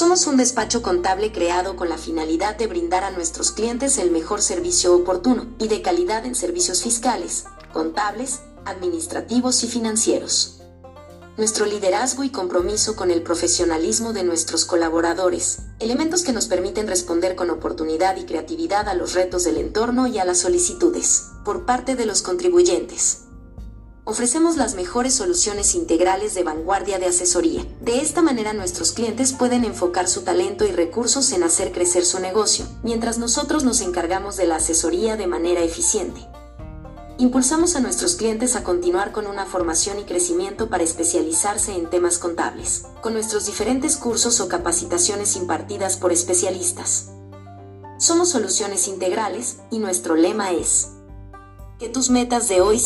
Somos un despacho contable creado con la finalidad de brindar a nuestros clientes el mejor servicio oportuno y de calidad en servicios fiscales, contables, administrativos y financieros. Nuestro liderazgo y compromiso con el profesionalismo de nuestros colaboradores, elementos que nos permiten responder con oportunidad y creatividad a los retos del entorno y a las solicitudes por parte de los contribuyentes. Ofrecemos las mejores soluciones integrales de vanguardia de asesoría. De esta manera nuestros clientes pueden enfocar su talento y recursos en hacer crecer su negocio, mientras nosotros nos encargamos de la asesoría de manera eficiente. Impulsamos a nuestros clientes a continuar con una formación y crecimiento para especializarse en temas contables, con nuestros diferentes cursos o capacitaciones impartidas por especialistas. Somos soluciones integrales y nuestro lema es que tus metas de hoy